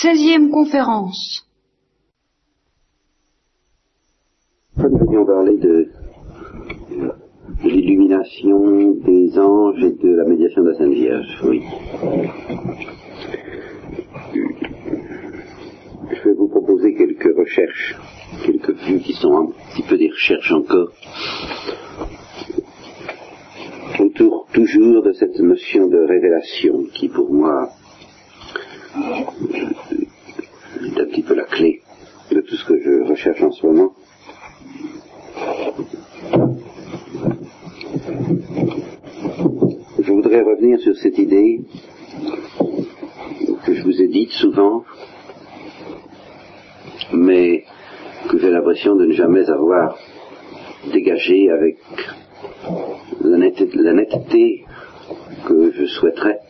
Seizième conférence. Nous venions parler de, de l'illumination des anges et de la médiation de la Sainte Vierge, oui. Je vais vous proposer quelques recherches, quelques vues qui sont un petit peu des recherches encore, autour toujours de cette notion de révélation qui pour moi est un petit peu la clé de tout ce que je recherche en ce moment. Je voudrais revenir sur cette idée que je vous ai dite souvent, mais que j'ai l'impression de ne jamais avoir dégagé avec la la netteté que je souhaiterais.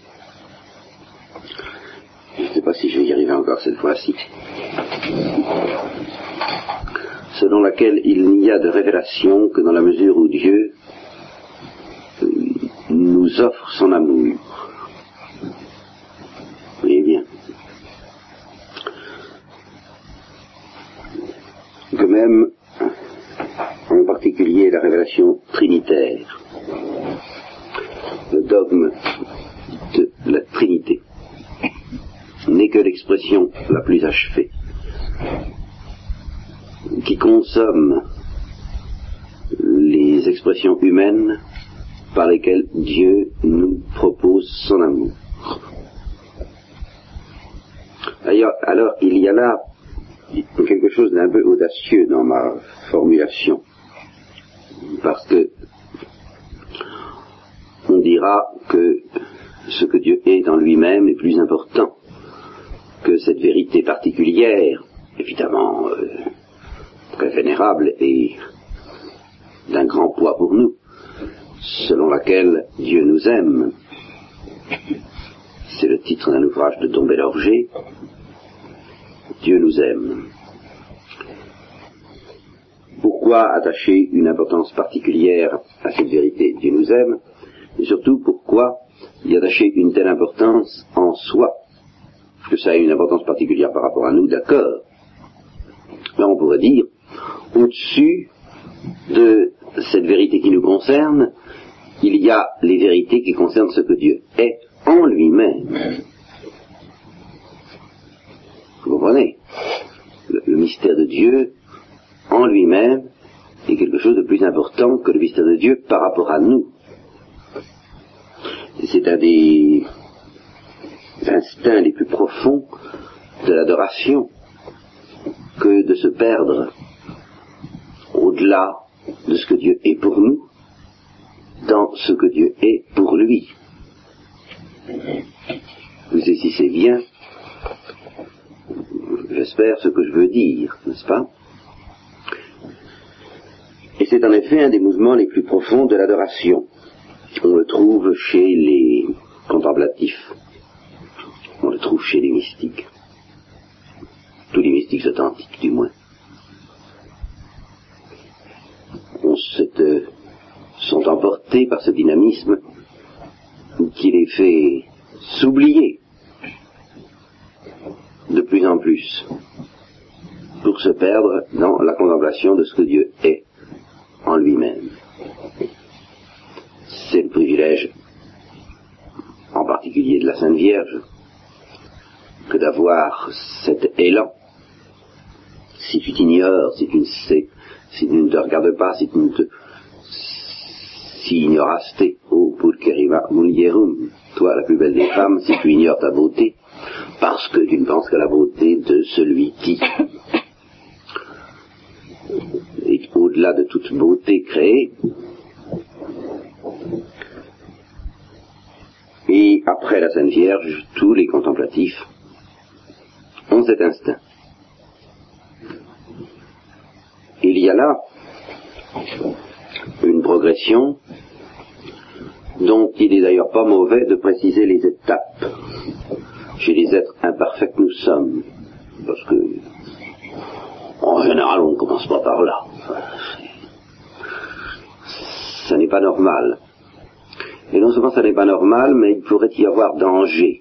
Je ne sais pas si je vais y arriver encore cette fois-ci. Selon laquelle il n'y a de révélation que dans la mesure où Dieu nous offre son amour. Voyez bien. Que même, en particulier, la révélation trinitaire, le dogme de la Trinité, n'est que l'expression la plus achevée, qui consomme les expressions humaines par lesquelles Dieu nous propose son amour. D'ailleurs, alors il y a là quelque chose d'un peu audacieux dans ma formulation, parce que on dira que ce que Dieu est dans lui-même est plus important que cette vérité particulière, évidemment euh, très vénérable et d'un grand poids pour nous, selon laquelle Dieu nous aime. C'est le titre d'un ouvrage de Don Bellorger. Dieu nous aime. Pourquoi attacher une importance particulière à cette vérité Dieu nous aime Et surtout, pourquoi y attacher une telle importance en soi Que ça a une importance particulière par rapport à nous, d'accord. Mais on pourrait dire, au-dessus de cette vérité qui nous concerne, il y a les vérités qui concernent ce que Dieu est en lui-même. Vous comprenez? Le, le, mystère de Dieu en lui-même est quelque chose de plus important que le mystère de Dieu par rapport à nous. C'est un des instincts les plus profonds de l'adoration que de se perdre au-delà de ce que Dieu est pour nous dans ce que Dieu est pour lui. Vous saisissez bien, j'espère, ce que je veux dire, n'est-ce pas? Et c'est en effet un des mouvements les plus profonds de l'adoration. On le trouve chez les contemplatifs, trouve chez les mystiques, tous les mystiques authentiques du moins. Sont emportés par ce dynamisme qui les fait s'oublier de plus en plus pour se perdre dans la contemplation de ce que Dieu est en lui-même. C'est le privilège en particulier de la Sainte Vierge que d'avoir cet élan. Si tu t'ignores, si tu ne sais, si tu ne te regardes pas, si tu ne te si ignoraste, ô pulcherima mulierum, toi la plus belle des femmes, si tu ignores ta beauté, parce que tu ne penses qu'à la beauté de celui qui est au-delà de toute beauté créée. Et après la Sainte Vierge, tous les contemplatifs ont cet instinct. Il y a là une progression dont il n'est d'ailleurs pas mauvais de préciser les étapes chez les êtres imparfaits que nous sommes. Parce que, en général, on ne commence pas par là. Ça n'est pas normal. Et non seulement ça n'est pas normal, mais il pourrait y avoir danger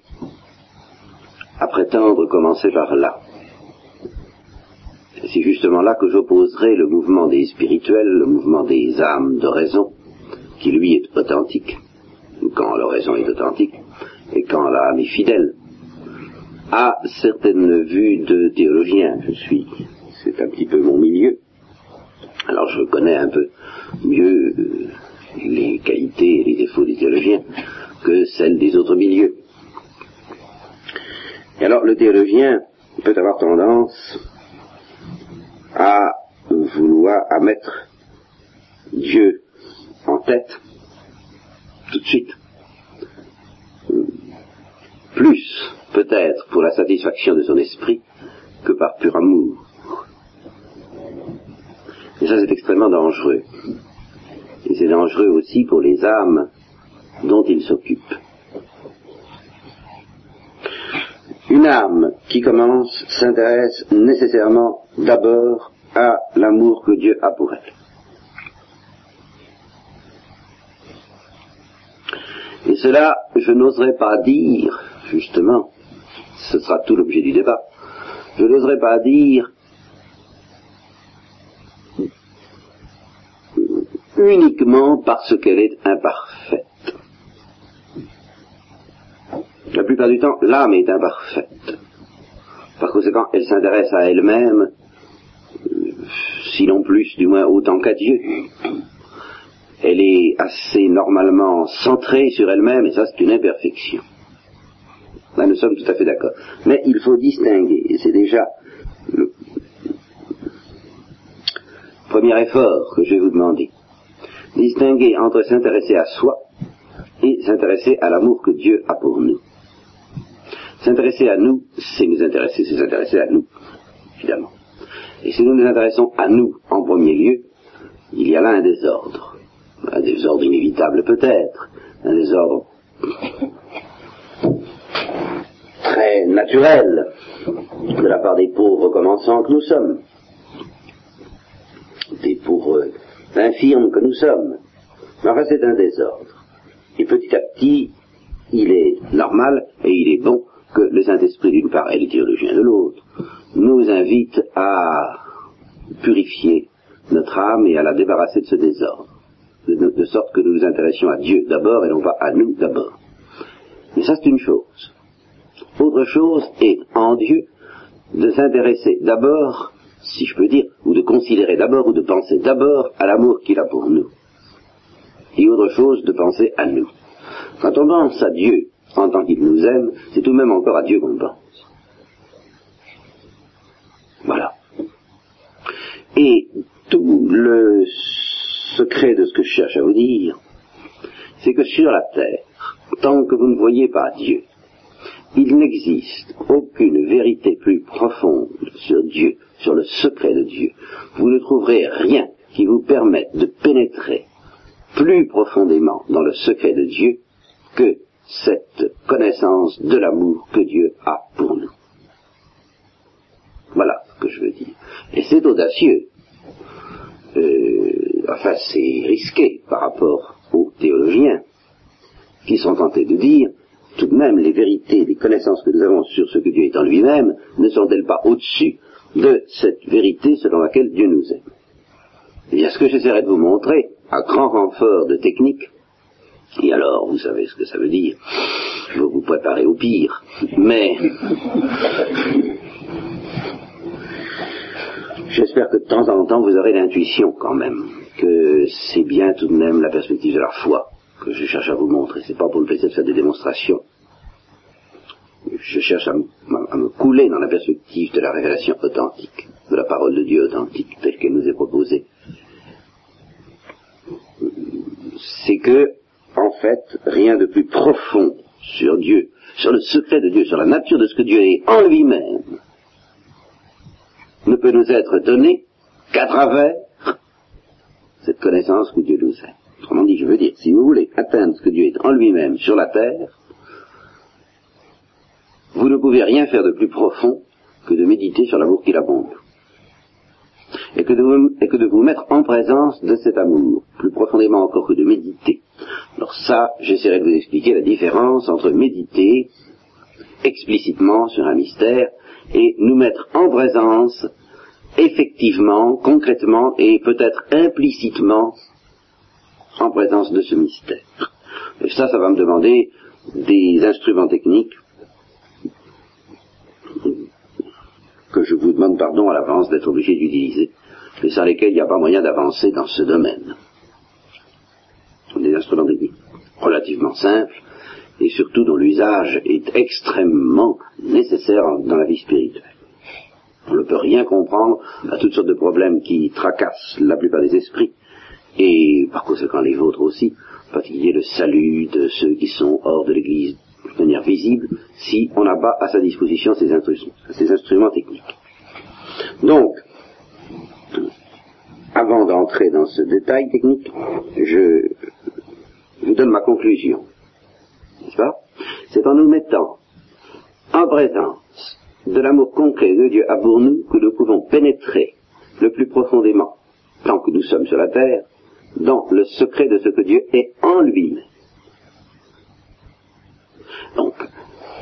prétendre commencer par là. C'est justement là que j'opposerai le mouvement des spirituels, le mouvement des âmes de raison, qui lui est authentique, quand la raison est authentique, et quand l'âme est fidèle, à certaines vues de théologiens. Je suis, c'est un petit peu mon milieu. Alors je connais un peu mieux euh, les qualités et les défauts des théologiens que celles des autres milieux. Et alors le théologien peut avoir tendance à vouloir à mettre Dieu en tête tout de suite. Plus peut-être pour la satisfaction de son esprit que par pur amour. Et ça c'est extrêmement dangereux. Et c'est dangereux aussi pour les âmes dont il s'occupe. Une âme qui commence s'intéresse nécessairement d'abord à l'amour que Dieu a pour elle. Et cela, je n'oserais pas dire, justement, ce sera tout l'objet du débat, je n'oserais pas dire uniquement parce qu'elle est imparfaite. La plupart du temps, l'âme est imparfaite. Par conséquent, elle s'intéresse à elle-même, sinon plus, du moins autant qu'à Dieu. Elle est assez normalement centrée sur elle-même, et ça c'est une imperfection. Là, nous sommes tout à fait d'accord. Mais il faut distinguer, et c'est déjà le premier effort que je vais vous demander, distinguer entre s'intéresser à soi et s'intéresser à l'amour que Dieu a pour nous. S'intéresser à nous, c'est nous intéresser, c'est s'intéresser à nous, évidemment. Et si nous nous intéressons à nous en premier lieu, il y a là un désordre. Un désordre inévitable peut-être, un désordre très naturel de la part des pauvres commençants que nous sommes, des pauvres infirmes que nous sommes. Mais enfin, c'est un désordre. Et petit à petit, il est normal et il est bon que le Saint-Esprit d'une part et les théologiens de l'autre nous invitent à purifier notre âme et à la débarrasser de ce désordre, de, de sorte que nous nous intéressions à Dieu d'abord et non pas à nous d'abord. Mais ça c'est une chose. Autre chose est en Dieu de s'intéresser d'abord, si je peux dire, ou de considérer d'abord ou de penser d'abord à l'amour qu'il a pour nous. Et autre chose de penser à nous. Quand on pense à Dieu en tant qu'il nous aime, c'est tout de même encore à Dieu qu'on pense. Voilà. Et tout le secret de ce que je cherche à vous dire, c'est que sur la terre, tant que vous ne voyez pas Dieu, il n'existe aucune vérité plus profonde sur Dieu, sur le secret de Dieu. Vous ne trouverez rien qui vous permette de pénétrer plus profondément dans le secret de Dieu que cette connaissance de l'amour que Dieu a pour nous. Voilà ce que je veux dire. Et c'est audacieux. Euh, enfin, c'est risqué par rapport aux théologiens qui sont tentés de dire tout de même les vérités, les connaissances que nous avons sur ce que Dieu est en lui-même ne sont-elles pas au-dessus de cette vérité selon laquelle Dieu nous aime? Et bien, ce que j'essaierai de vous montrer, à grand renfort de technique, et alors, vous savez ce que ça veut dire. Vais vous préparer au pire. Mais j'espère que de temps en temps vous aurez l'intuition quand même que c'est bien tout de même la perspective de la foi que je cherche à vous montrer. C'est pas pour le plaisir de faire des démonstrations. Je cherche à me couler dans la perspective de la révélation authentique, de la parole de Dieu authentique telle qu'elle nous est proposée. C'est que en fait rien de plus profond sur Dieu, sur le secret de Dieu, sur la nature de ce que Dieu est en lui-même, ne peut nous être donné qu'à travers cette connaissance que Dieu nous a. Autrement dit, je veux dire, si vous voulez atteindre ce que Dieu est en lui-même sur la terre, vous ne pouvez rien faire de plus profond que de méditer sur l'amour qu'il a pour nous et que, de vous, mettre en présence de cet amour, plus profondément encore que de méditer. Alors ça, j'essaierai de vous expliquer la différence entre méditer explicitement sur un mystère et nous mettre en présence effectivement, concrètement et peut-être implicitement en présence de ce mystère. Et ça, ça va me demander des instruments techniques que je vous demande pardon à l'avance d'être obligé d'utiliser, mais sans lesquels il n'y a pas moyen d'avancer dans ce domaine. Des instruments techniques relativement simples et surtout dont l'usage est extrêmement nécessaire dans la vie spirituelle. On ne peut rien comprendre à toutes sortes de problèmes qui tracassent la plupart des esprits, et par conséquent les vôtres aussi, en particulier le salut de ceux qui sont hors de l'Église de manière visible, si on n'a pas à sa disposition ces, ces instruments techniques. Donc, avant d'entrer dans ce détail technique, je vous donne ma conclusion. N'est-ce pas? C'est en nous mettant en présence de l'amour concret que Dieu a pour nous que nous pouvons pénétrer le plus profondément, tant que nous sommes sur la terre, dans le secret de ce que Dieu est en lui-même. Donc,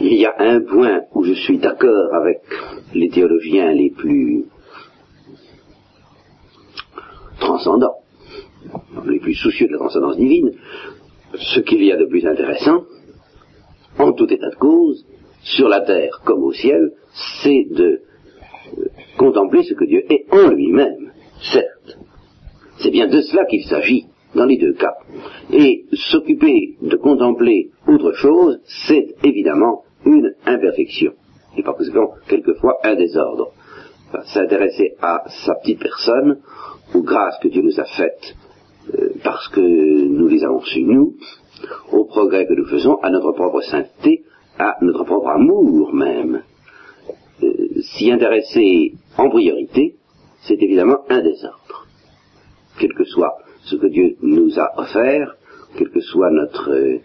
il y a un point où je suis d'accord avec les théologiens les plus transcendants, les plus soucieux de la transcendance divine, ce qu'il y a de plus intéressant, en tout état de cause, sur la terre comme au ciel, c'est de euh, contempler ce que Dieu est en lui-même, certes. C'est bien de cela qu'il s'agit dans les deux cas. Et s'occuper de contempler autre chose, c'est évidemment une imperfection. Et par conséquent, quelquefois, un désordre. S'intéresser à sa petite personne, aux grâces que Dieu nous a faites, euh, parce que nous les avons reçues, nous, au progrès que nous faisons, à notre propre sainteté, à notre propre amour même. Euh, s'y intéresser en priorité, c'est évidemment un désordre. Quel que soit ce que Dieu nous a offert, quelle que soit notre euh,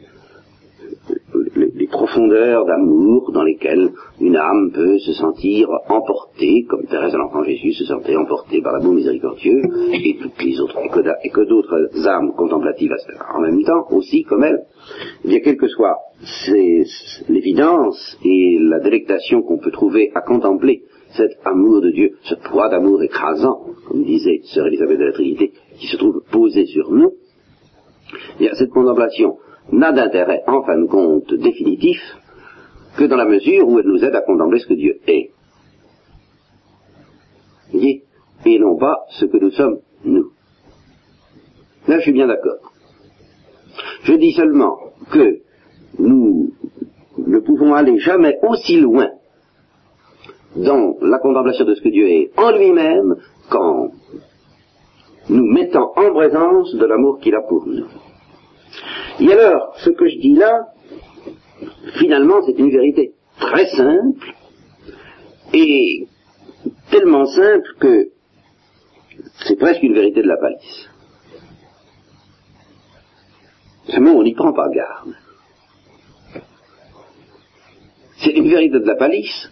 profondeurs d'amour dans lesquelles une âme peut se sentir emportée, comme Thérèse de l'Enfant Jésus se sentait emportée par l'amour miséricordieux, et toutes les autres, et que, d'autres âmes contemplatives en même temps, aussi comme elle. Eh bien, quelle que soit l'évidence et la délectation qu'on peut trouver à contempler cet amour de Dieu, ce poids d'amour écrasant, comme disait Sœur Élisabeth de la Trinité, qui se trouve posé sur nous, y a cette contemplation n'a d'intérêt, en fin de compte, définitif, que dans la mesure où elle nous aide à contempler ce que Dieu est. Et non pas ce que nous sommes, nous. Là, je suis bien d'accord. Je dis seulement que nous ne pouvons aller jamais aussi loin dans la contemplation de ce que Dieu est en lui-même qu'en nous mettant en présence de l'amour qu'il a pour nous. Et alors, ce que je dis là, finalement, c'est une vérité très simple et tellement simple que c'est presque une vérité de la palisse. Seulement, on n'y prend pas garde. C'est une vérité de la palisse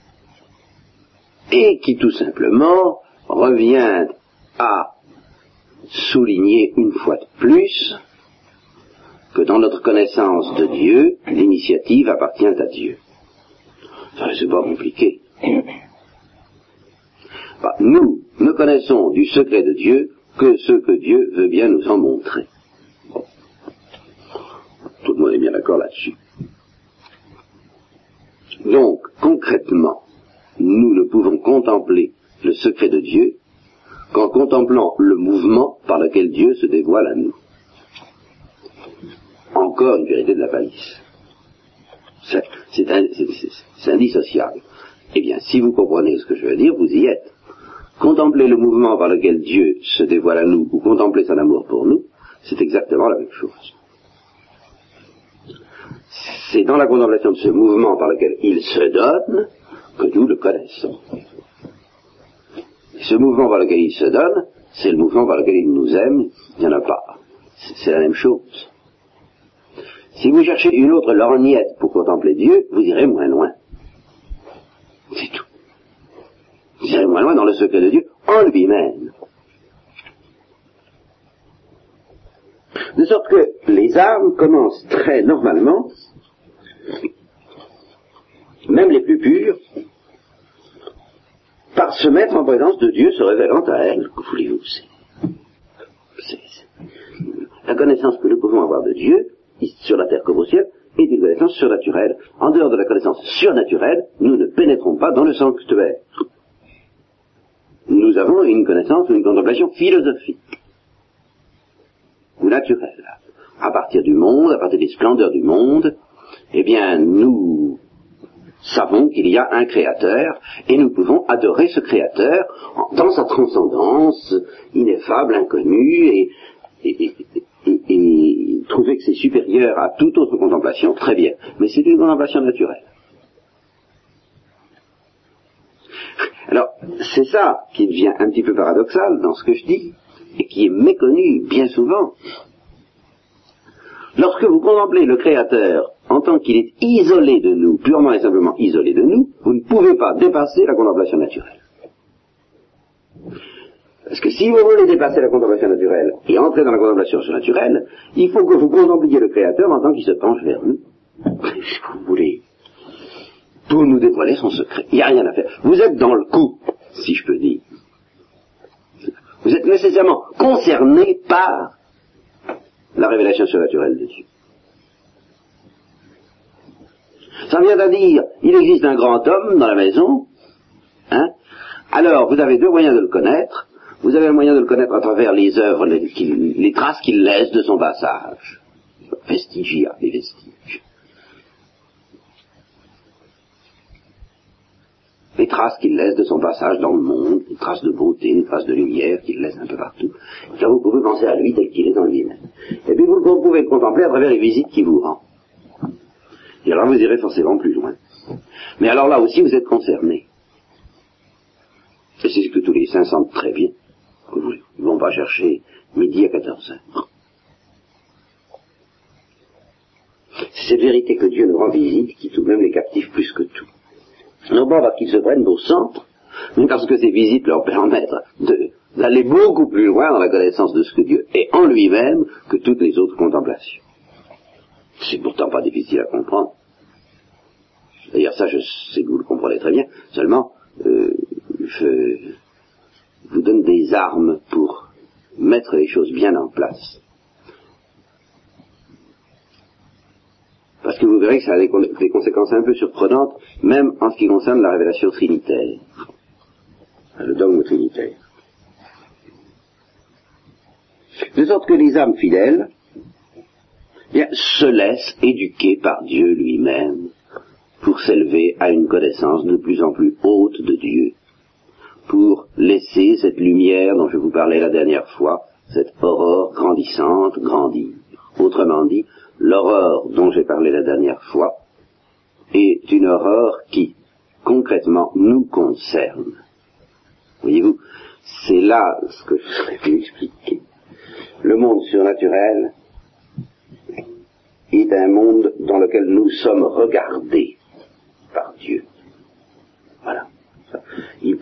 et qui tout simplement revient à souligner une fois de plus que dans notre connaissance de Dieu, l'initiative appartient à Dieu. Ça, c'est pas compliqué. Bah, nous ne connaissons du secret de Dieu que ce que Dieu veut bien nous en montrer. Tout le monde est bien d'accord là-dessus. Donc, concrètement, nous ne pouvons contempler le secret de Dieu qu'en contemplant le mouvement par lequel Dieu se dévoile à nous encore une vérité de la palisse. C'est indissociable. Eh bien, si vous comprenez ce que je veux dire, vous y êtes. Contempler le mouvement par lequel Dieu se dévoile à nous, ou contempler son amour pour nous, c'est exactement la même chose. C'est dans la contemplation de ce mouvement par lequel il se donne que nous le connaissons. ce mouvement par lequel il se donne, c'est le mouvement par lequel il nous aime, il n'y en a pas. C'est la même chose. Si vous cherchez une autre lorgnette pour contempler Dieu, vous irez moins loin. C'est tout. Vous irez moins loin dans le secret de Dieu en lui-même. De sorte que les âmes commencent très normalement même les plus pures, par se mettre en présence de Dieu se révélant à elle. Que voulez-vous? La connaissance que nous pouvons avoir de Dieu, sur la terre comme au ciel, est une connaissance surnaturelle. En dehors de la connaissance surnaturelle, nous ne pénétrons pas dans le sanctuaire. Nous avons une connaissance une contemplation philosophique ou naturelle. À partir du monde, à partir des splendeurs du monde, eh bien, nous savons qu'il y a un créateur et nous pouvons adorer ce créateur dans sa transcendance ineffable, inconnue et, et, trouver que c'est supérieur à toute autre contemplation, très bien. Mais c'est une contemplation naturelle. Alors, c'est ça qui devient un petit peu paradoxal dans ce que je dis, et qui est méconnu bien souvent. Lorsque vous contemplez le Créateur en tant qu'il est isolé de nous, purement et simplement isolé de nous, vous ne pouvez pas dépasser la contemplation naturelle. Parce que si vous voulez dépasser la contemplation naturelle et entrer dans la contemplation surnaturelle, il faut que vous contempliez le Créateur en tant qu'il se penche vers nous. Vous voulez, pour nous dévoiler son secret. Il n'y a rien à faire. Vous êtes dans le coup, si je peux dire. Vous êtes nécessairement concerné par la révélation surnaturelle de Dieu. Ça vient à dire, il existe un grand homme dans la maison, hein, alors vous avez deux moyens de le connaître. Vous avez moyen de le connaître à travers les œuvres, les, traces qu'il laisse de son passage. Vestigia, les vestiges. Les traces qu'il laisse de son passage dans le monde, les traces de beauté, les traces de lumière qu'il laisse un peu partout. Là, vous pouvez penser à lui tel qu'il est dans lui-même. Et puis vous, pouvez le contempler à travers les visites qu'il vous rend. Et alors vous irez forcément plus loin. Mais alors là aussi, vous êtes concerné. Et c'est ce que tous les saints sentent très bien. Ils ne vont pas chercher midi à 14 heures. C'est cette vérité que Dieu nous rend visite qui tout de même les captive plus que tout. Non pas parce qu'ils se prennent au centre, mais parce que ces visites leur permettent d'aller beaucoup plus loin dans la connaissance de ce que Dieu est en lui-même que toutes les autres contemplations. C'est pourtant pas difficile à comprendre. D'ailleurs, ça, je sais que vous le comprenez très bien. Seulement, euh, je vous donne des armes pour mettre les choses bien en place. Parce que vous verrez que ça a des, conséquences un peu surprenantes, même en ce qui concerne la révélation trinitaire, le dogme trinitaire. De sorte que les âmes fidèles se laissent éduquer par Dieu lui-même pour s'élever à une connaissance de plus en plus haute de Dieu, pour laisser cette lumière dont je vous parlais la dernière fois, cette aurore grandissante, grandir. Autrement dit, l'aurore dont j'ai parlé la dernière fois est une aurore qui, concrètement, nous concerne. Voyez-vous, c'est là ce que je voudrais vous expliquer. Le monde surnaturel est un monde dans lequel nous sommes regardés par Dieu. Il,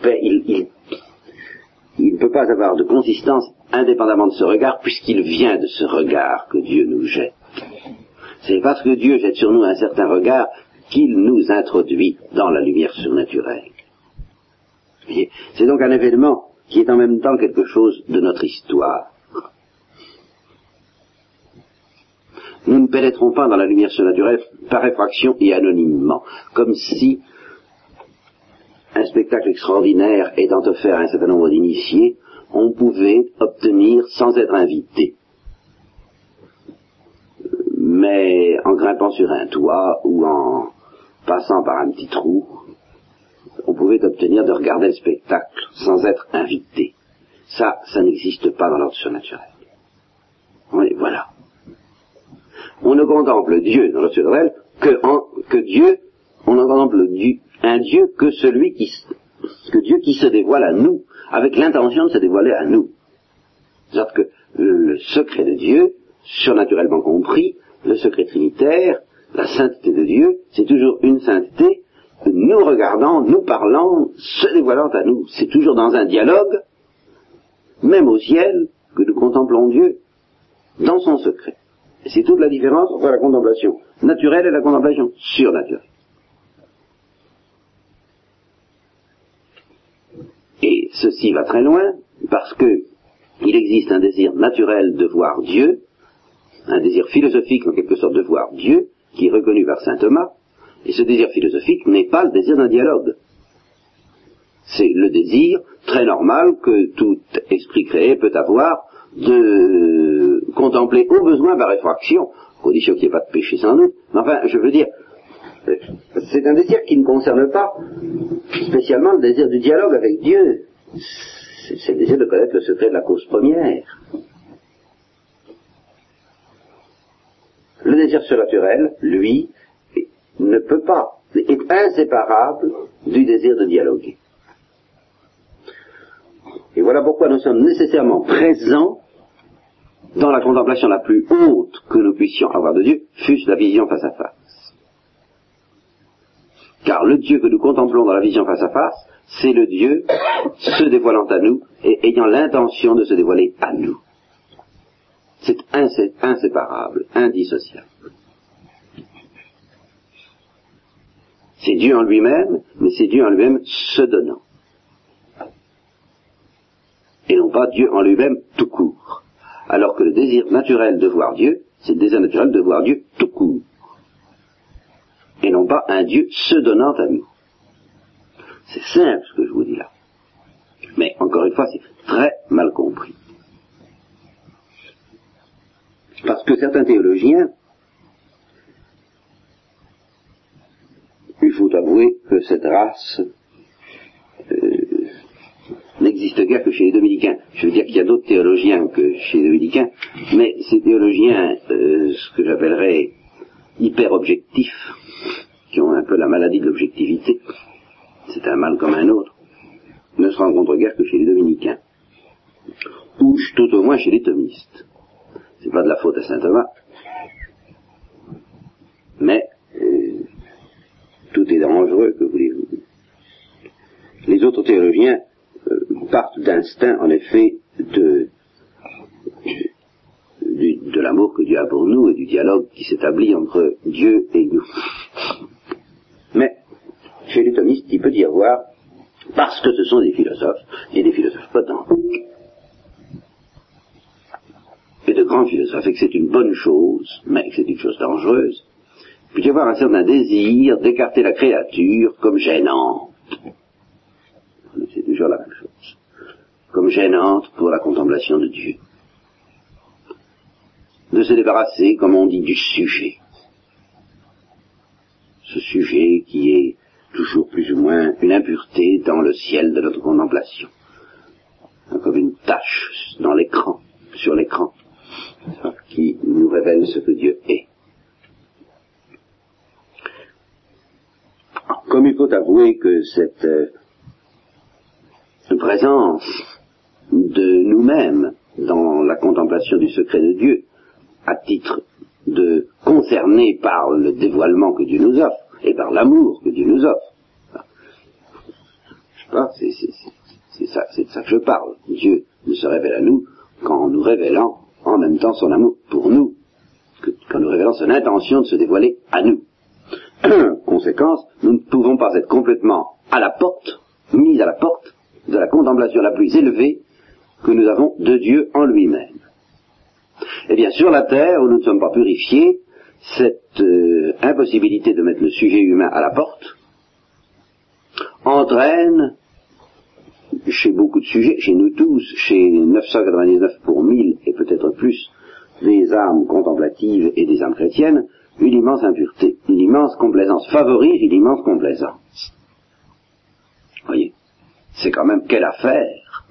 ne peut pas avoir de consistance indépendamment de ce regard, puisqu'il vient de ce regard que Dieu nous jette. C'est parce que Dieu jette sur nous un certain regard qu'il nous introduit dans la lumière surnaturelle. C'est donc un événement qui est en même temps quelque chose de notre histoire. Nous ne pénétrons pas dans la lumière surnaturelle par effraction et anonymement, comme si un spectacle extraordinaire étant offert à un certain nombre d'initiés, on pouvait obtenir sans être invité. Mais en grimpant sur un toit ou en passant par un petit trou, on pouvait obtenir de regarder le spectacle sans être invité. Ça, ça n'existe pas dans l'ordre surnaturel. Voilà. On ne contemple Dieu dans l'ordre surnaturel que, que Dieu, on ne contemple Dieu, un Dieu que celui qui, que Dieu qui se dévoile à nous, avec l'intention de se dévoiler à nous. C'est-à-dire que le secret de Dieu, surnaturellement compris, le secret trinitaire, la sainteté de Dieu, c'est toujours une sainteté nous regardant, nous parlant, se dévoilant à nous. C'est toujours dans un dialogue, même au ciel, que nous contemplons Dieu dans son secret. Et c'est toute la différence entre la contemplation naturelle et la contemplation surnaturelle. Ceci va très loin, parce que il existe un désir naturel de voir Dieu, un désir philosophique en quelque sorte de voir Dieu, qui est reconnu par saint Thomas, et ce désir philosophique n'est pas le désir d'un dialogue. C'est le désir très normal que tout esprit créé peut avoir de contempler au besoin par effraction, condition qu'il n'y ait pas de péché sans doute, mais enfin, je veux dire, euh, c'est un désir qui ne concerne pas spécialement le désir du dialogue avec Dieu. C'est le désir de connaître le secret de la cause première. Le désir surnaturel, lui, ne peut pas, est inséparable du désir de dialoguer. Et voilà pourquoi nous sommes nécessairement présents dans la contemplation la plus haute que nous puissions avoir de Dieu, fût-ce la vision face à face. Car le Dieu que nous contemplons dans la vision face à face, c'est le Dieu se dévoilant à nous et ayant l'intention de se dévoiler à nous. C'est inséparable, indissociable. C'est Dieu en lui-même, mais c'est Dieu en lui-même se donnant. Et non pas Dieu en lui-même tout court. Alors que le désir naturel de voir Dieu, c'est le désir naturel de voir Dieu tout court. Et non pas un Dieu se donnant à nous. C'est simple ce que je vous dis là. Mais encore une fois, c'est très mal compris. Parce que certains théologiens, il faut avouer que cette race euh, n'existe guère que chez les dominicains. Je veux dire qu'il y a d'autres théologiens que chez les dominicains, mais ces théologiens, euh, ce que j'appellerais hyper objectifs, qui ont un peu la maladie de l'objectivité, c'est un mal comme un autre, ne se rencontrent guère que chez les dominicains, ou tout au moins chez les thomistes. C'est pas de la faute à saint Thomas, mais euh, tout est dangereux, que voulez-vous. Les autres théologiens euh, partent d'instinct, en effet, de, de, de l'amour que Dieu a pour nous et du dialogue qui s'établit entre Dieu et nous. Mais chez il peut y avoir, parce que ce sont des philosophes, et des philosophes potents, et de grands philosophes, et que c'est une bonne chose, mais que c'est une chose dangereuse, il peut y avoir un certain désir d'écarter la créature comme gênante. C'est toujours la même chose. Comme gênante pour la contemplation de Dieu. De se débarrasser, comme on dit, du sujet. Ce sujet qui est toujours plus ou moins une impureté dans le ciel de notre contemplation. Comme une tache dans l'écran, sur l'écran, qui nous révèle ce que Dieu est. Comme il faut avouer que cette euh, présence de nous-mêmes dans la contemplation du secret de Dieu, à titre de concerné par le dévoilement que Dieu nous offre et par l'amour que Dieu nous offre. Je sais pas, c'est ça, c'est de ça que je parle. Dieu ne se révèle à nous qu'en nous révélant en même temps son amour pour nous, qu'en nous révélant son intention de se dévoiler à nous. Conséquence, nous ne pouvons pas être complètement à la porte, mis à la porte de la contemplation la plus élevée que nous avons de Dieu en lui-même. Et bien sur la terre, où nous ne sommes pas purifiés, cette euh, impossibilité de mettre le sujet humain à la porte entraîne chez beaucoup de sujets, chez nous tous, chez 999 pour 1000 et peut-être plus des âmes contemplatives et des âmes chrétiennes, une immense impureté, une immense complaisance, favorise une immense complaisance. Voyez, c'est quand même quelle affaire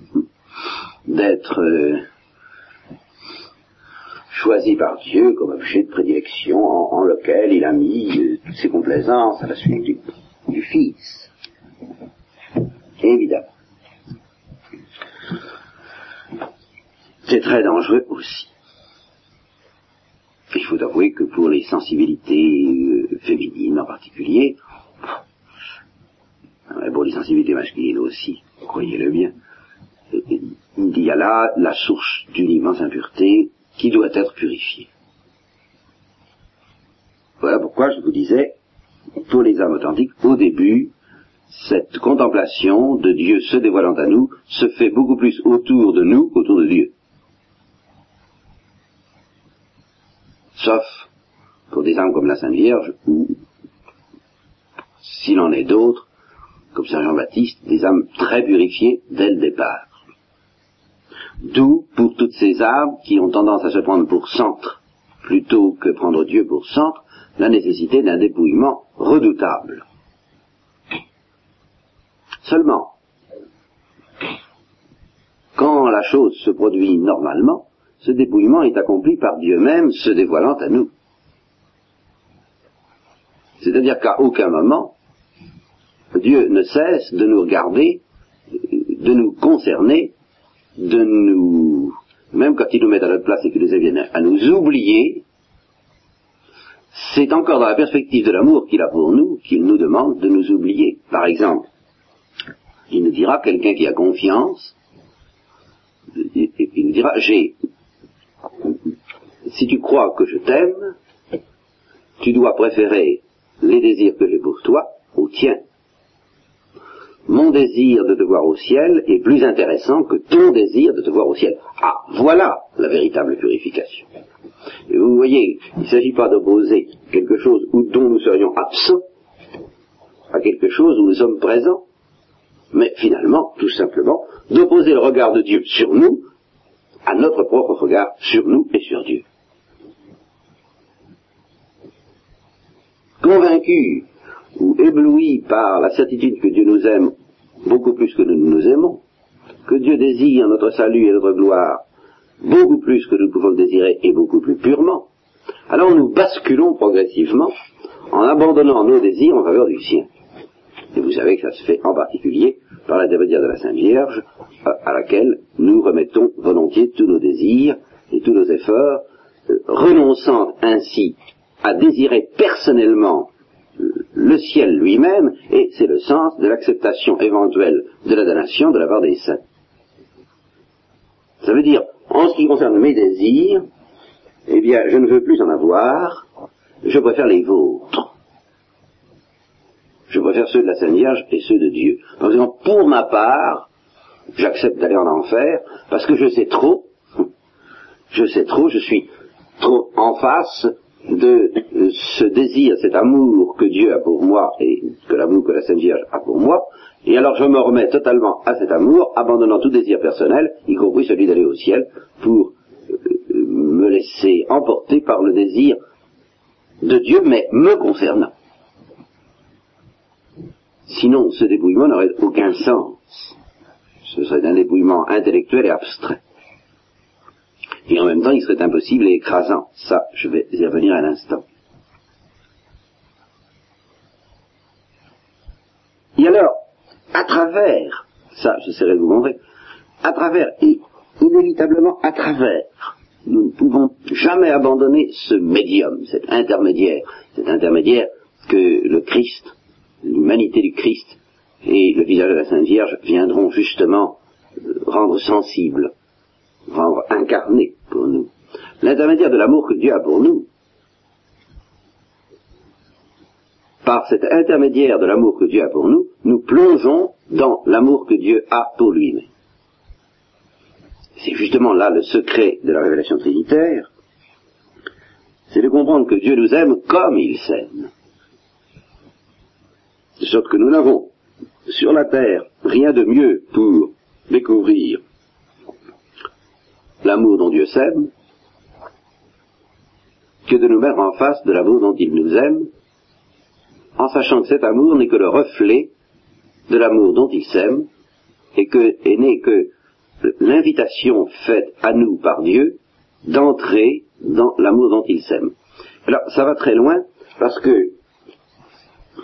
d'être euh, choisi par Dieu comme objet de prédilection en, lequel il a mis toutes ses complaisances à la suite du, Fils. Évidemment. C'est très dangereux aussi. Il faut avouer que pour les sensibilités euh, féminines en particulier, mais pour les sensibilités masculines aussi, croyez-le bien, il y a là la source d'une immense impureté qui doit être purifiée. Voilà pourquoi je vous disais, pour les âmes authentiques, au début, cette contemplation de Dieu se dévoilant à nous se fait beaucoup plus autour de nous qu'autour de Dieu. Sauf pour des âmes comme la Sainte Vierge, ou s'il en est d'autres, comme Saint Jean-Baptiste, des âmes très purifiées dès le départ. D'où, pour toutes ces âmes qui ont tendance à se prendre pour centre, plutôt que prendre Dieu pour centre, la nécessité d'un dépouillement redoutable. Seulement, quand la chose se produit normalement, ce dépouillement est accompli par Dieu même se dévoilant à nous. C'est-à-dire qu'à aucun moment, Dieu ne cesse de nous regarder, de nous concerner, de nous, même quand il nous met à notre place et qu'il nous vient à nous oublier, c'est encore dans la perspective de l'amour qu'il a pour nous qu'il nous demande de nous oublier. Par exemple, il nous dira, quelqu'un qui a confiance, il nous dira, j'ai, si tu crois que je t'aime, tu dois préférer les désirs que j'ai pour toi aux tiens. Mon désir de te voir au ciel est plus intéressant que ton désir de te voir au ciel. Ah, voilà la véritable purification. Et vous voyez, il ne s'agit pas d'opposer quelque chose dont nous serions absents à quelque chose où nous sommes présents, mais finalement, tout simplement, d'opposer le regard de Dieu sur nous à notre propre regard sur nous et sur Dieu. Convaincu ou ébloui par la certitude que Dieu nous aime beaucoup plus que nous nous aimons, que Dieu désire notre salut et notre gloire beaucoup plus que nous pouvons le désirer et beaucoup plus purement, alors nous basculons progressivement en abandonnant nos désirs en faveur du sien. Et vous savez que ça se fait en particulier par la l'intermédiaire de la Sainte Vierge, à laquelle nous remettons volontiers tous nos désirs et tous nos efforts, euh, renonçant ainsi à désirer personnellement le ciel lui-même, et c'est le sens de l'acceptation éventuelle de la damnation de la part des saints. Ça veut dire, en ce qui concerne mes désirs, eh bien, je ne veux plus en avoir, je préfère les vôtres. Je préfère ceux de la Sainte Vierge et ceux de Dieu. Par exemple, pour ma part, j'accepte d'aller en enfer parce que je sais trop, je sais trop, je suis trop en face de ce désir, cet amour que Dieu a pour moi et que l'amour que la Sainte Vierge a pour moi, et alors je me remets totalement à cet amour, abandonnant tout désir personnel, y compris celui d'aller au ciel, pour euh, me laisser emporter par le désir de Dieu, mais me concernant. Sinon, ce dépouillement n'aurait aucun sens. Ce serait un dépouillement intellectuel et abstrait. Et en même temps, il serait impossible et écrasant. Ça, je vais y revenir un instant. Et alors, à travers, ça, j'essaierai de vous montrer, à travers, et inévitablement à travers, nous ne pouvons jamais abandonner ce médium, cet intermédiaire, cet intermédiaire que le Christ, l'humanité du Christ et le visage de la Sainte Vierge viendront justement euh, rendre sensible rendre incarné pour nous. L'intermédiaire de l'amour que Dieu a pour nous, par cet intermédiaire de l'amour que Dieu a pour nous, nous plongeons dans l'amour que Dieu a pour lui-même. C'est justement là le secret de la révélation trinitaire, c'est de comprendre que Dieu nous aime comme il s'aime. De sorte que nous n'avons sur la terre rien de mieux pour découvrir l'amour dont Dieu s'aime, que de nous mettre en face de l'amour dont il nous aime, en sachant que cet amour n'est que le reflet de l'amour dont il s'aime, et que n'est que l'invitation faite à nous par Dieu d'entrer dans l'amour dont il s'aime. Alors, ça va très loin, parce que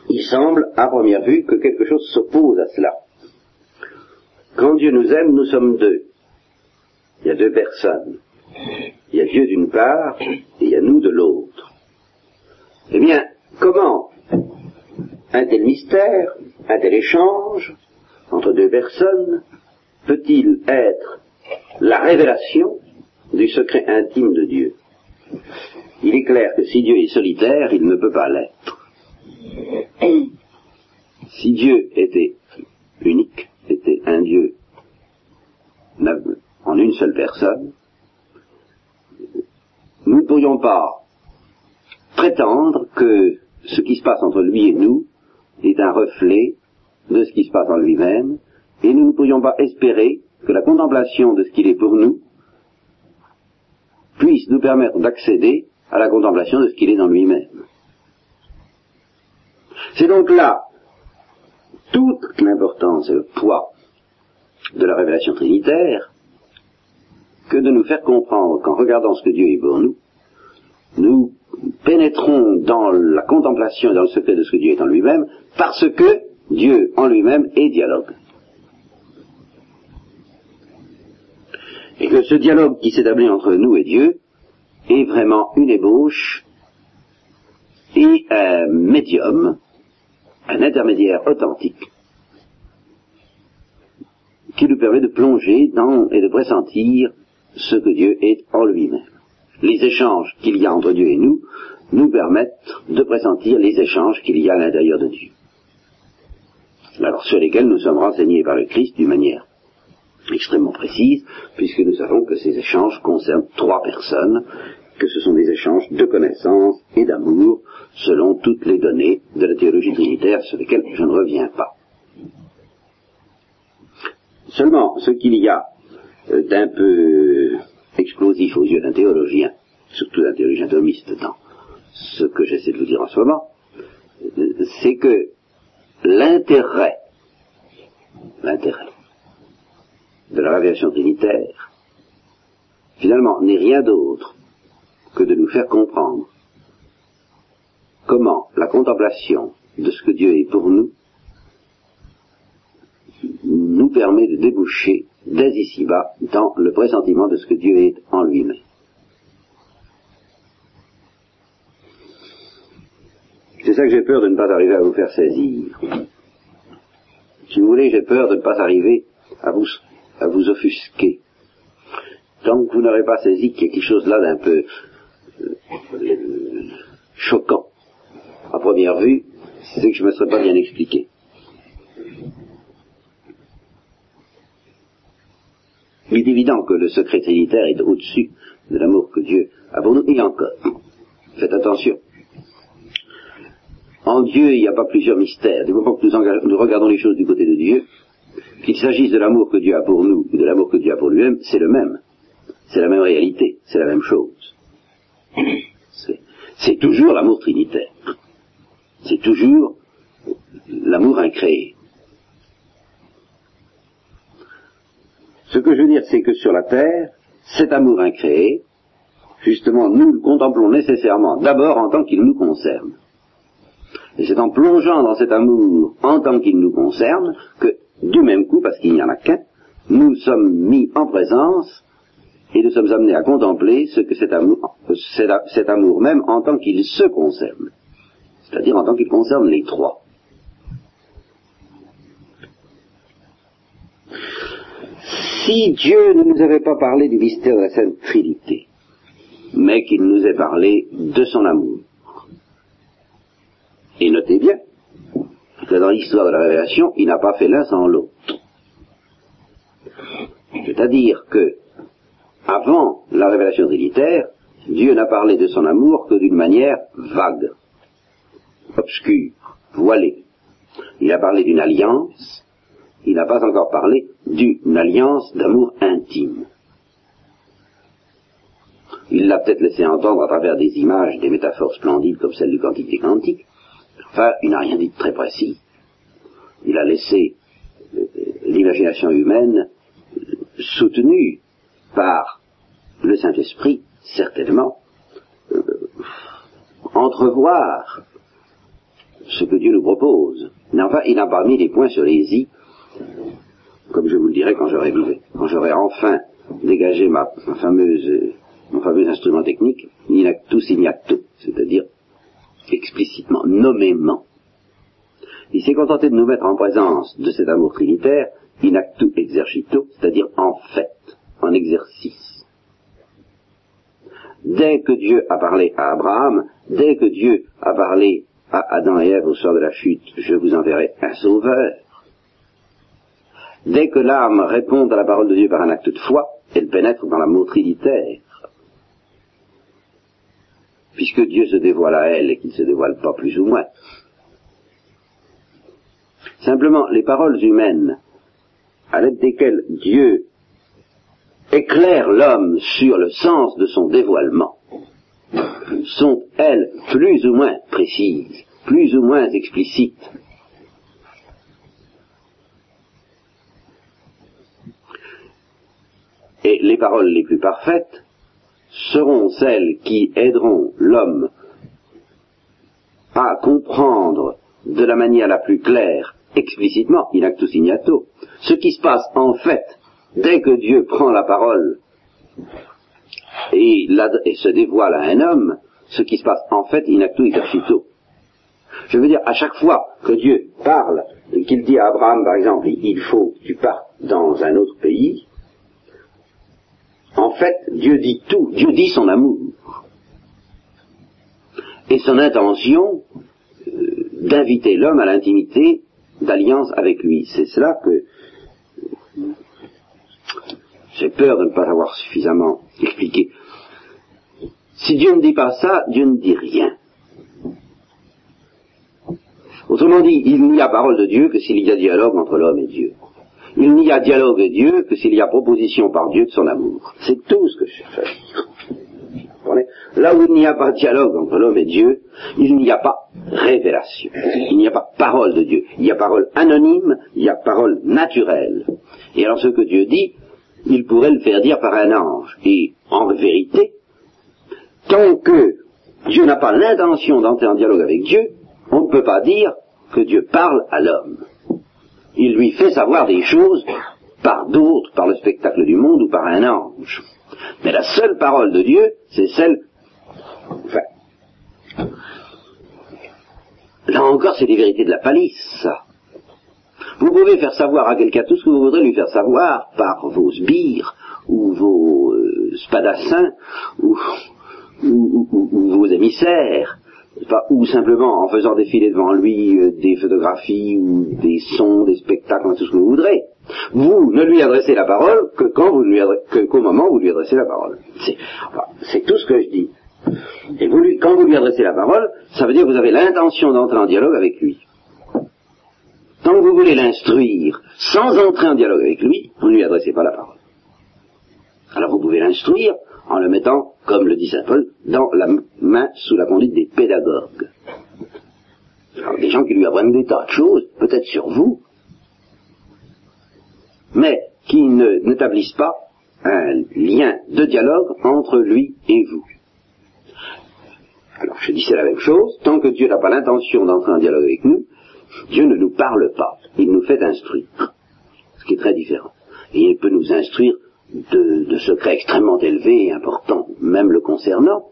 il semble, à première vue, que quelque chose s'oppose à cela. Quand Dieu nous aime, nous sommes deux il y a deux personnes. Il y a Dieu d'une part et il y a nous de l'autre. Eh bien, comment un tel mystère, un tel échange entre deux personnes peut-il être la révélation du secret intime de Dieu? Il est clair que si Dieu est solitaire, il ne peut pas l'être. si Dieu était unique, était un Dieu en une seule personne, nous ne pourrions pas prétendre que ce qui se passe entre lui et nous est un reflet de ce qui se passe en lui-même, et nous ne pourrions pas espérer que la contemplation de ce qu'il est pour nous puisse nous permettre d'accéder à la contemplation de ce qu'il est dans lui-même. C'est donc là toute l'importance et le poids de la révélation trinitaire que de nous faire comprendre qu'en regardant ce que Dieu est pour nous, nous pénétrons dans la contemplation et dans le secret de ce que Dieu est en lui-même, parce que Dieu en lui-même est dialogue. Et que ce dialogue qui s'établit entre nous et Dieu est vraiment une ébauche et un médium, un intermédiaire authentique, qui nous permet de plonger dans et de pressentir ce que Dieu est en lui-même. Les échanges qu'il y a entre Dieu et nous nous permettent de pressentir les échanges qu'il y a à l'intérieur de Dieu. Alors sur lesquels nous sommes renseignés par le Christ d'une manière extrêmement précise, puisque nous savons que ces échanges concernent trois personnes, que ce sont des échanges de connaissances et d'amour, selon toutes les données de la théologie trinitaire sur lesquelles je ne reviens pas. Seulement, ce qu'il y a d'un peu explosif aux yeux d'un théologien, surtout d'un théologien thomiste dans ce que j'essaie de vous dire en ce moment, euh, c'est que l'intérêt, l'intérêt de la révélation trinitaire, finalement, n'est rien d'autre que de nous faire comprendre comment la contemplation de ce que Dieu est pour nous permet de déboucher dès ici-bas dans le pressentiment de ce que Dieu est en lui-même. C'est ça que j'ai peur de ne pas arriver à vous faire saisir. Si vous voulez, j'ai peur de ne pas arriver à vous, à vous offusquer. Tant que vous n'aurez pas saisi qu'il y a quelque chose là d'un peu euh, choquant à première vue, c'est que je ne me serais pas bien expliqué. Il est évident que le secret trinitaire est au-dessus de l'amour que Dieu a pour nous, et encore. Faites attention. En Dieu, il n'y a pas plusieurs mystères. Du moment que nous, regardons les choses du côté de Dieu, qu'il s'agisse de l'amour que Dieu a pour nous ou de l'amour que Dieu a pour lui-même, c'est le même. C'est la même réalité, c'est la même chose. C'est toujours l'amour trinitaire. C'est toujours l'amour incréé. Ce que je veux dire, c'est que sur la terre, cet amour incréé, justement, nous le contemplons nécessairement d'abord en tant qu'il nous concerne. Et c'est en plongeant dans cet amour en tant qu'il nous concerne que, du même coup, parce qu'il n'y en a qu'un, nous sommes mis en présence et nous sommes amenés à contempler ce que cet amour, cet amour même en tant qu'il se concerne, c'est-à-dire en tant qu'il concerne les trois. Si Dieu ne nous avait pas parlé du mystère de la Sainte Trinité, mais qu'il nous ait parlé de son amour, et notez bien que dans l'histoire de la révélation, il n'a pas fait l'un sans l'autre. C'est-à-dire que avant la révélation trinitaire, Dieu n'a parlé de son amour que d'une manière vague, obscure, voilée. Il a parlé d'une alliance, il n'a pas encore parlé d'une alliance d'amour intime. Il l'a peut-être laissé entendre à travers des images, des métaphores splendides comme celle du Cantique des Cantiques. Enfin, il n'a rien dit de très précis. Il a laissé euh, l'imagination humaine soutenue par le Saint-Esprit, certainement, euh, entrevoir ce que Dieu nous propose. Mais enfin, il n'a pas mis les points sur les i, comme je vous le dirai quand j'aurai quand j'aurai enfin dégagé ma, fameuse, mon fameux instrument technique, inactus ignacto, c'est-à-dire explicitement, nommément. Il s'est contenté de nous mettre en présence de cet amour trinitaire, inactu exercito, c'est-à-dire en fait, en exercice. Dès que Dieu a parlé à Abraham, dès que Dieu a parlé à Adam et Ève au soir de la chute, je vous enverrai un sauveur. Dès que l'âme répond à la parole de Dieu par un acte de foi, elle pénètre dans l'amour trinitaire. Puisque Dieu se dévoile à elle et qu'il ne se dévoile pas plus ou moins. Simplement, les paroles humaines, à l'aide desquelles Dieu éclaire l'homme sur le sens de son dévoilement, sont, elles, plus ou moins précises, plus ou moins explicites. Et les paroles les plus parfaites seront celles qui aideront l'homme à comprendre de la manière la plus claire, explicitement, in actu signato, ce qui se passe en fait dès que Dieu prend la parole et, se dévoile à un homme, ce qui se passe en fait in actu exercito. Je veux dire, à chaque fois que Dieu parle, qu'il dit à Abraham, par exemple, il faut que tu partes dans un autre pays, fait, Dieu dit tout, Dieu dit son amour. Et son intention euh, d'inviter l'homme à l'intimité d'alliance avec lui. C'est cela que j'ai peur de ne pas avoir suffisamment expliqué. Si Dieu ne dit pas ça, Dieu ne dit rien. Autrement dit, il n'y a parole de Dieu que s'il y a dialogue entre l'homme et Dieu. Il n'y a dialogue de Dieu que s'il y a proposition par Dieu de son amour. C'est tout ce que je dire. Là où il n'y a pas dialogue entre l'homme et Dieu, il n'y a pas révélation. Il n'y a pas parole de Dieu. Il y a parole anonyme, il y a parole naturelle. Et alors ce que Dieu dit, il pourrait le faire dire par un ange. Et en vérité, tant que Dieu n'a pas l'intention d'entrer en dialogue avec Dieu, on ne peut pas dire que Dieu parle à l'homme il lui fait savoir des choses par d'autres, par le spectacle du monde ou par un ange. Mais la seule parole de Dieu, c'est celle... Enfin, là encore, c'est les vérités de la palisse, Vous pouvez faire savoir à quelqu'un tout ce que vous voudrez lui faire savoir par vos sbires ou vos euh, spadassins ou, vos émissaires ou simplement en faisant défiler devant lui euh, des photographies ou des sons, des spectacles, tout ce que vous voudrez. Vous ne lui adressez la parole que quand vous lui qu'au moment où vous lui adressez la parole. C'est tout ce que je dis. Et vous lui, quand vous lui adressez la parole, ça veut dire que vous avez l'intention d'entrer en dialogue avec lui. Tant que vous voulez l'instruire sans entrer en dialogue avec lui, vous ne lui adressez pas la parole. Alors vous pouvez l'instruire en le mettant, comme le dit Saint Paul, dans la main sous la conduite des pédagogues. Des gens qui lui apprennent des tas de choses, peut-être sur vous, mais qui n'établissent pas un lien de dialogue entre lui et vous. Alors je dis c'est la même chose, tant que Dieu n'a pas l'intention d'entrer en dialogue avec nous, Dieu ne nous parle pas, il nous fait instruire, ce qui est très différent. Et il peut nous instruire de, secrets extrêmement élevés et importants, même le concernant.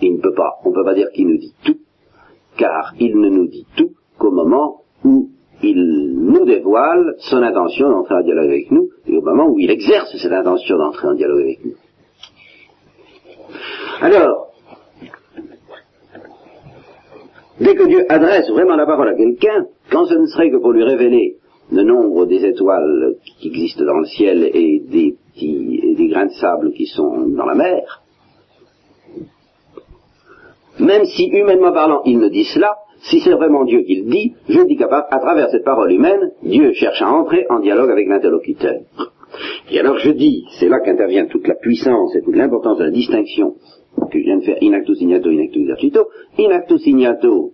Il ne peut pas, on ne peut pas dire qu'il nous dit tout, car il ne nous dit tout qu'au moment où il nous dévoile son intention d'entrer en dialogue avec nous, et au moment où il exerce cette intention d'entrer en dialogue avec nous. Alors, dès que Dieu adresse vraiment la parole à quelqu'un, quand ce ne serait que pour lui révéler le nombre des étoiles qui existent dans le ciel et des, petits, des grains de sable qui sont dans la mer, même si humainement parlant il ne dit cela, si c'est vraiment Dieu qui le dit, je dis qu'à travers cette parole humaine, Dieu cherche à entrer en dialogue avec l'interlocuteur. Et alors je dis, c'est là qu'intervient toute la puissance et toute l'importance de la distinction que je viens de faire in actu signato, in actu exercito. In actu signato,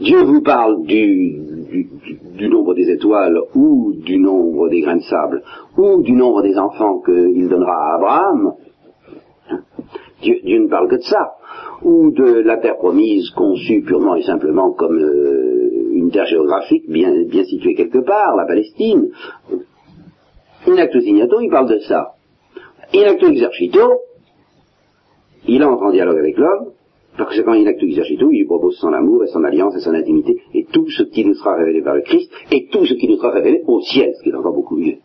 Dieu vous parle du, du, nombre des étoiles ou du nombre des grains de sable ou du nombre des enfants qu'il donnera à Abraham, Dieu, ne parle que de ça, ou de la terre promise conçue purement et simplement comme euh, une terre géographique bien, située quelque part, la Palestine. In actu signato, il parle de ça. In actu exercito, il entre en dialogue avec l'homme, parce que quand il acte exercitou, il propose son amour et son alliance et son intimité et tout ce qui nous sera révélé par le Christ et tout ce qui nous sera révélé au ciel, ce qui est encore beaucoup mieux.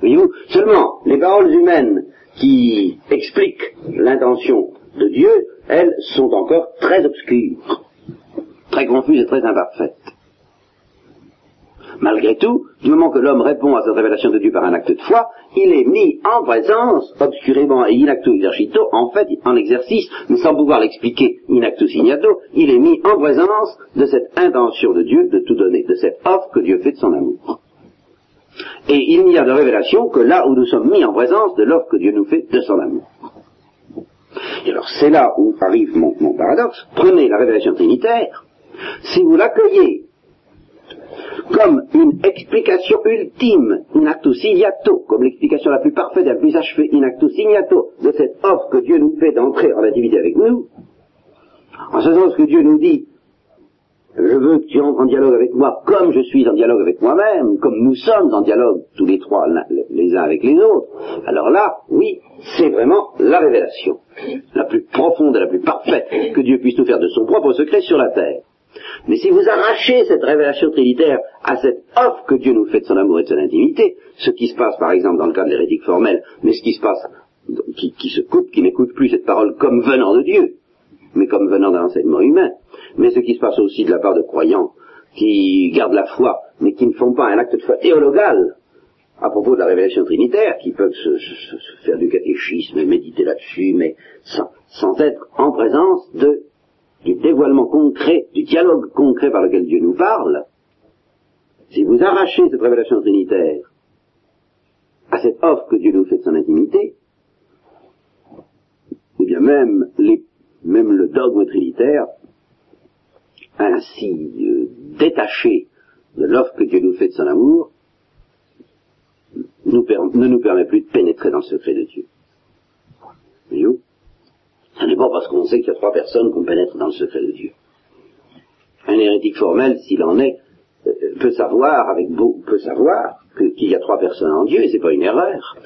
Voyez-vous, seulement les paroles humaines qui expliquent l'intention de Dieu elles sont encore très obscures, très confuses et très imparfaites. Malgré tout, du moment que l'homme répond à cette révélation de Dieu par un acte de foi, il est mis en présence, obscurément et in actu exercito, en fait, en exercice, mais sans pouvoir l'expliquer in actu signato, il est mis en présence de cette intention de Dieu de tout donner, de cette offre que Dieu fait de son amour. Et il n'y a de révélation que là où nous sommes mis en présence de l'offre que Dieu nous fait de son amour. Et alors c'est là où arrive mon paradoxe. Prenez la révélation trinitaire. Si vous l'accueillez comme une explication ultime, in actu signato, comme l'explication la plus parfaite et la plus achevée, in actu signato, de cette offre que Dieu nous fait d'entrer en intimité avec nous, en ce sens que Dieu nous dit, je veux que tu entres en dialogue avec moi comme je suis en dialogue avec moi-même, comme nous sommes en dialogue tous les trois les uns avec les autres, alors là, oui, c'est vraiment la révélation, la plus profonde et la plus parfaite que Dieu puisse nous faire de son propre secret sur la terre. Mais si vous arrachez cette révélation trinitaire à cette offre que Dieu nous fait de son amour et de son intimité, ce qui se passe par exemple dans le cas de l'hérétique formelle, mais ce qui se passe, qui, se coupe, qui n'écoute plus cette parole comme venant de Dieu, mais comme venant d'un enseignement humain, mais ce qui se passe aussi de la part de croyants qui gardent la foi, mais qui ne font pas un acte de foi théologal à propos de la révélation trinitaire, qui peuvent se, faire du catéchisme et méditer là-dessus, mais sans être en présence de du dévoilement concret, du dialogue concret par lequel Dieu nous parle, si vous arrachez cette révélation trinitaire à cette offre que Dieu nous fait de son intimité, eh bien même, les, même le dogme trinitaire, ainsi euh, détaché de l'offre que Dieu nous fait de son amour, ne nous permet plus de pénétrer dans le secret de Dieu. Voyez-vous pas parce qu'on sait qu'il y a trois personnes qu'on pénètre dans le secret de Dieu. Un hérétique formel, s'il en est, euh, peut savoir avec beau, peut savoir qu'il y a trois personnes en Dieu et c'est pas une erreur.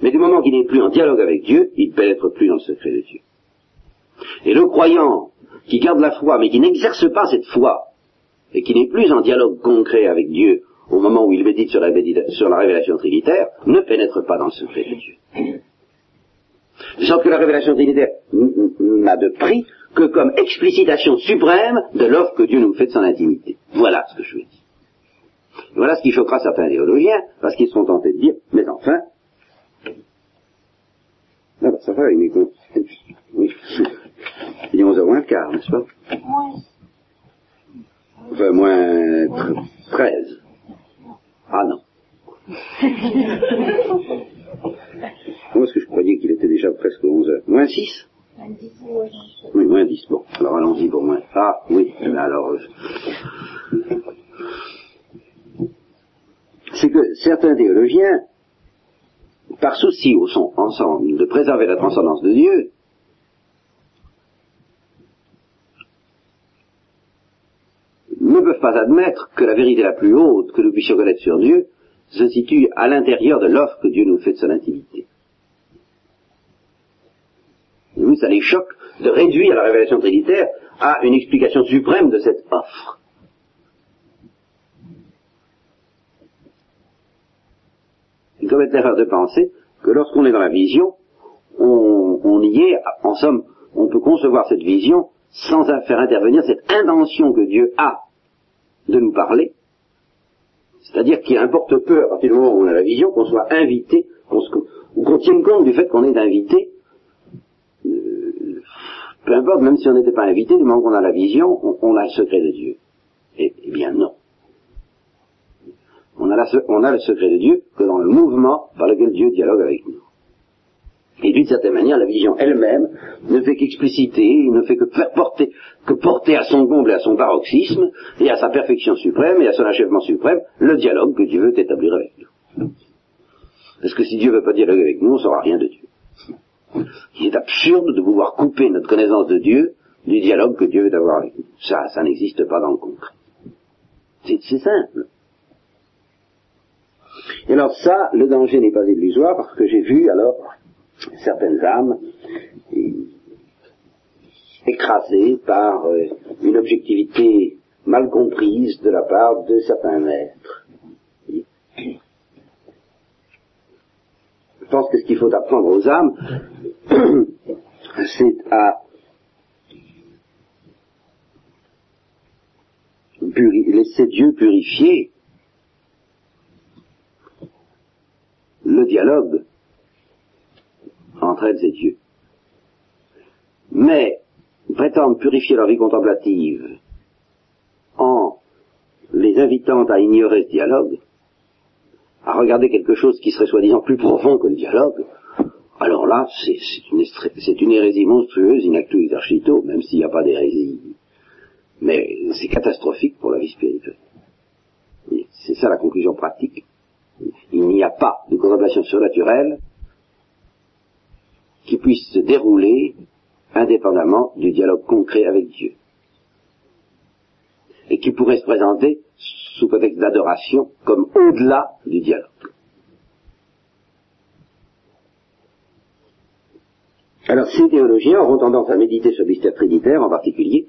Mais du moment qu'il n'est plus en dialogue avec Dieu, il ne pénètre plus dans le secret de Dieu. Et le croyant qui garde la foi mais qui n'exerce pas cette foi et qui n'est plus en dialogue concret avec Dieu au moment où il médite sur la révélation trinitaire, ne pénètre pas dans le secret de Dieu. Sorte que la révélation trinitaire n'a de prix que comme explicitation suprême de l'offre que Dieu nous fait de son intimité. Voilà ce que je veux dire. Voilà ce qui choquera certains théologiens, parce qu'ils sont tentés de dire, mais enfin, ah bah, ça va, il est oui. Il est 11h moins le quart, n'est-ce pas? Moins. Enfin, moins 13. Ah non. Comment est-ce que je croyais qu'il était déjà presque 11 heures Moins 6 Oui, moins 10. Bon, alors allons-y pour moins. Ah, oui, alors... Euh, c'est que certains théologiens, par souci au son ensemble de préserver la transcendance de Dieu, ne peuvent pas admettre que la vérité la plus haute que nous puissions connaître sur Dieu se situe à l'intérieur de l'offre que Dieu nous fait de son intimité. Ça les choque de réduire la révélation trinitaire à une explication suprême de cette offre. Il commet l'erreur de penser que lorsqu'on est dans la vision, on, on, y est, en somme, on peut concevoir cette vision sans faire intervenir cette intention que Dieu a de nous parler, c'est-à-dire qu'il importe peu, à partir du moment où on a la vision, qu'on soit invité, ou qu'on tienne compte du fait qu'on est invité peu importe, même si on n'était pas invité, du moment qu'on a la vision, on, a le secret de Dieu. Eh, eh bien non. On a, le secret de Dieu que dans le mouvement par lequel Dieu dialogue avec nous. Et d'une certaine manière, la vision elle-même ne fait qu'expliciter, ne fait que faire porter, que porter à son comble et à son paroxysme, et à sa perfection suprême et à son achèvement suprême, le dialogue que Dieu veut établir avec nous. Parce que si Dieu ne veut pas dialoguer avec nous, on ne saura rien de Dieu. Il est absurde de pouvoir couper notre connaissance de Dieu du dialogue que Dieu veut avoir avec nous. Ça, ça n'existe pas dans le concret. C'est simple. Et alors ça, le danger n'est pas illusoire parce que j'ai vu alors certaines âmes écrasées par euh, une objectivité mal comprise de la part de certains maîtres. Pense que ce qu'il faut apprendre aux âmes, c'est à laisser Dieu purifier le dialogue entre elles et Dieu. Mais prétendre purifier leur vie contemplative en les invitant à ignorer ce dialogue, à regarder quelque chose qui serait soi-disant plus profond que le dialogue, alors là, c'est une, hérésie monstrueuse, in actu même s'il n'y a pas d'hérésie. Mais c'est catastrophique pour la vie spirituelle. C'est ça la conclusion pratique. Il n'y a pas de contemplation surnaturelle qui puisse se dérouler indépendamment du dialogue concret avec Dieu. Et qui pourrait se présenter sous contexte d'adoration comme au-delà du dialogue. Alors ces théologiens auront tendance à méditer sur le mystère trinitaire en particulier,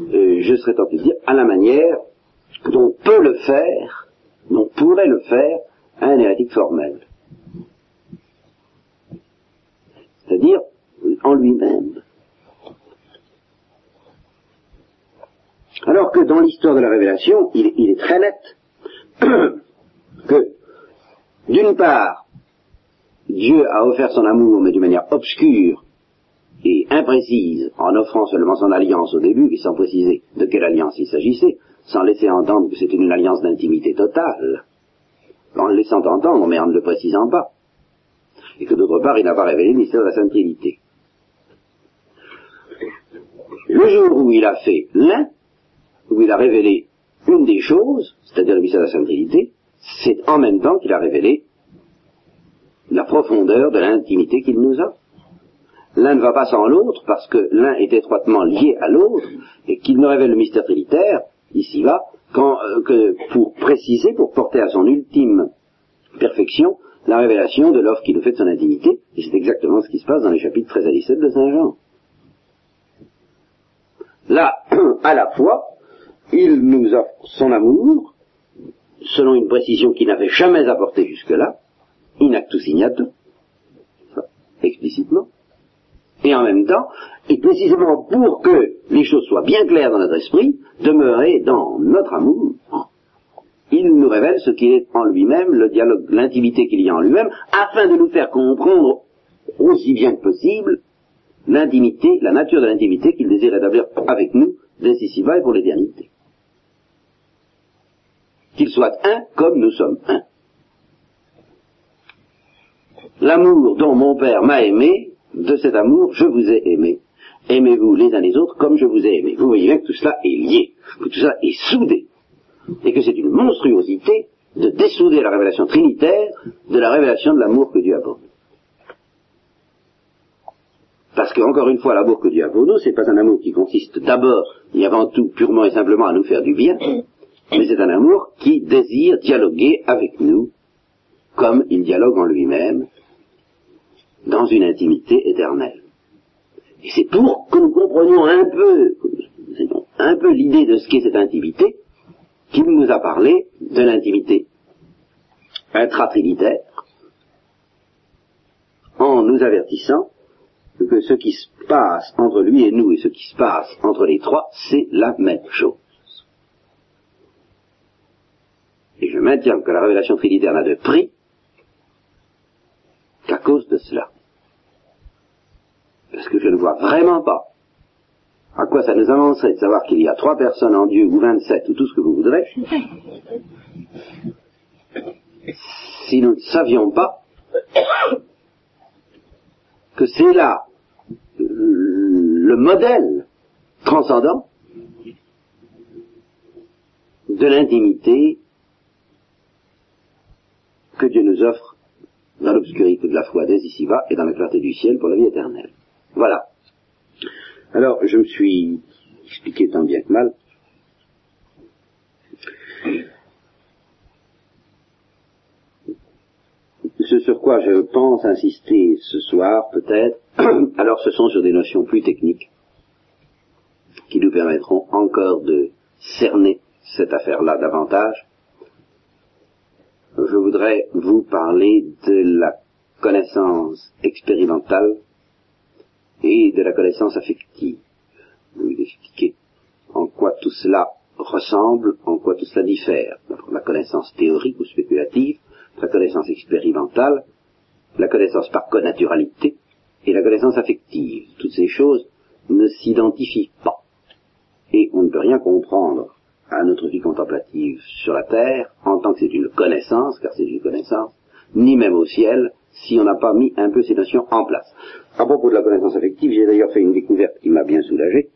euh, je serais tenté de dire, à la manière dont peut le faire, dont pourrait le faire un hérétique formel. C'est-à-dire en lui-même. Alors que dans l'histoire de la révélation, il, est très net. Que, d'une part, Dieu a offert son amour, mais d'une manière obscure et imprécise, en offrant seulement son alliance au début, et sans préciser de quelle alliance il s'agissait, sans laisser entendre que c'était une alliance d'intimité totale, en le laissant entendre, mais en ne le précisant pas, et que d'autre part, il n'a pas révélé le mystère de la Sainte. Le jour où il a fait l'un, où il a révélé une des choses, c'est-à-dire le mystère de la Sainte Trinité, c'est en même temps qu'il a révélé la profondeur de l'intimité qu'il nous a. L'un ne va pas sans l'autre parce que l'un est étroitement lié à l'autre et qu'il ne révèle le mystère trinitaire, ici-va, euh, que pour préciser, pour porter à son ultime perfection la révélation de l'offre qu'il nous fait de son intimité, et c'est exactement ce qui se passe dans les chapitres 13 à 17 de Saint Jean. Là, à la fois, il nous offre son amour, selon une précision qu'il n'avait jamais apportée jusque-là, in actu signato, explicitement, et en même temps, et précisément pour que les choses soient bien claires dans notre esprit, demeurer dans notre amour, il nous révèle ce qu'il est en lui-même, le dialogue, l'intimité qu'il y a en lui-même, afin de nous faire comprendre aussi bien que possible l'intimité, la nature de l'intimité qu'il désire établir avec nous dès ici-bas et pour l'éternité. Qu'il soit un comme nous sommes un. L'amour dont mon Père m'a aimé, de cet amour, je vous ai aimé. Aimez-vous les uns les autres comme je vous ai aimé. Vous voyez bien que tout cela est lié, que tout cela est soudé, et que c'est une monstruosité de dessouder la révélation trinitaire de la révélation de l'amour que Dieu a pour nous. Parce que, encore une fois, l'amour que Dieu a pour nous, c'est pas un amour qui consiste d'abord et avant tout purement et simplement à nous faire du bien, mais c'est un amour qui désire dialoguer avec nous comme il dialogue en lui-même dans une intimité éternelle. Et c'est pour que nous comprenions un peu, un peu l'idée de ce qu'est cette intimité, qu'il nous a parlé de l'intimité intratrinitaire, en nous avertissant que ce qui se passe entre lui et nous et ce qui se passe entre les trois, c'est la même chose. Et je maintiens que la révélation trinitaire n'a de prix qu'à cause de cela. Parce que je ne vois vraiment pas à quoi ça nous avancerait de savoir qu'il y a trois personnes en Dieu, ou vingt-sept, ou tout ce que vous voudrez, si nous ne savions pas que c'est là le modèle transcendant de l'intimité que Dieu nous offre dans l'obscurité de la foi dès ici-bas et dans la clarté du ciel pour la vie éternelle. Voilà. Alors, je me suis expliqué tant bien que mal. Ce sur quoi je pense insister ce soir, peut-être, alors ce sont sur des notions plus techniques qui nous permettront encore de cerner cette affaire-là davantage. Je voudrais vous parler de la connaissance expérimentale et de la connaissance affective. Vous expliquer en quoi tout cela ressemble, en quoi tout cela diffère. La connaissance théorique ou spéculative, la connaissance expérimentale, la connaissance par connaturalité et la connaissance affective. Toutes ces choses ne s'identifient pas. Et on ne peut rien comprendre à notre vie contemplative sur la terre en tant que c'est une connaissance, car c'est une connaissance, ni même au ciel, si on n'a pas mis un peu ces notions en place. À propos de la connaissance affective, j'ai d'ailleurs fait une découverte qui m'a bien soulagé.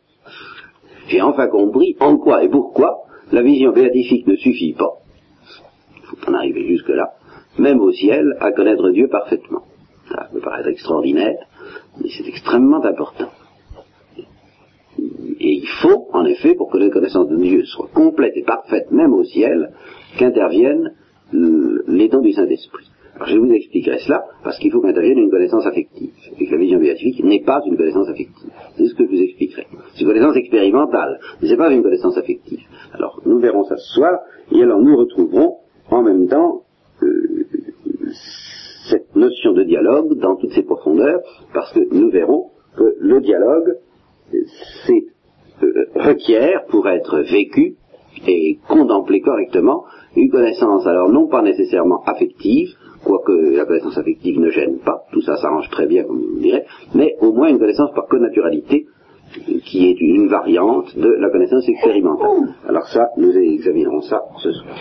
J'ai enfin compris en quoi et pourquoi la vision béatifique ne suffit pas. Il faut en arriver jusque-là, même au ciel, à connaître Dieu parfaitement. Ça peut paraître extraordinaire, mais c'est extrêmement important. Et il faut, en effet, pour que la connaissance de Dieu soit complète et parfaite, même au ciel, qu'intervienne les dons du Saint-Esprit. Alors je vous expliquerai cela parce qu'il faut qu'intervienne une connaissance affective. Et que la vision béatifique n'est pas une connaissance affective. C'est ce que je vous expliquerai. C'est une connaissance expérimentale, mais ce n'est pas une connaissance affective. Alors nous verrons ça ce soir, et alors nous retrouverons en même temps euh, cette notion de dialogue dans toutes ses profondeurs, parce que nous verrons que le dialogue, c'est requiert pour être vécu et contemplé correctement une connaissance, alors non pas nécessairement affective, quoique la connaissance affective ne gêne pas, tout ça s'arrange très bien, comme on dirait, mais au moins une connaissance par connaturalité, qui est une variante de la connaissance expérimentale. Alors ça, nous examinerons ça ce soir.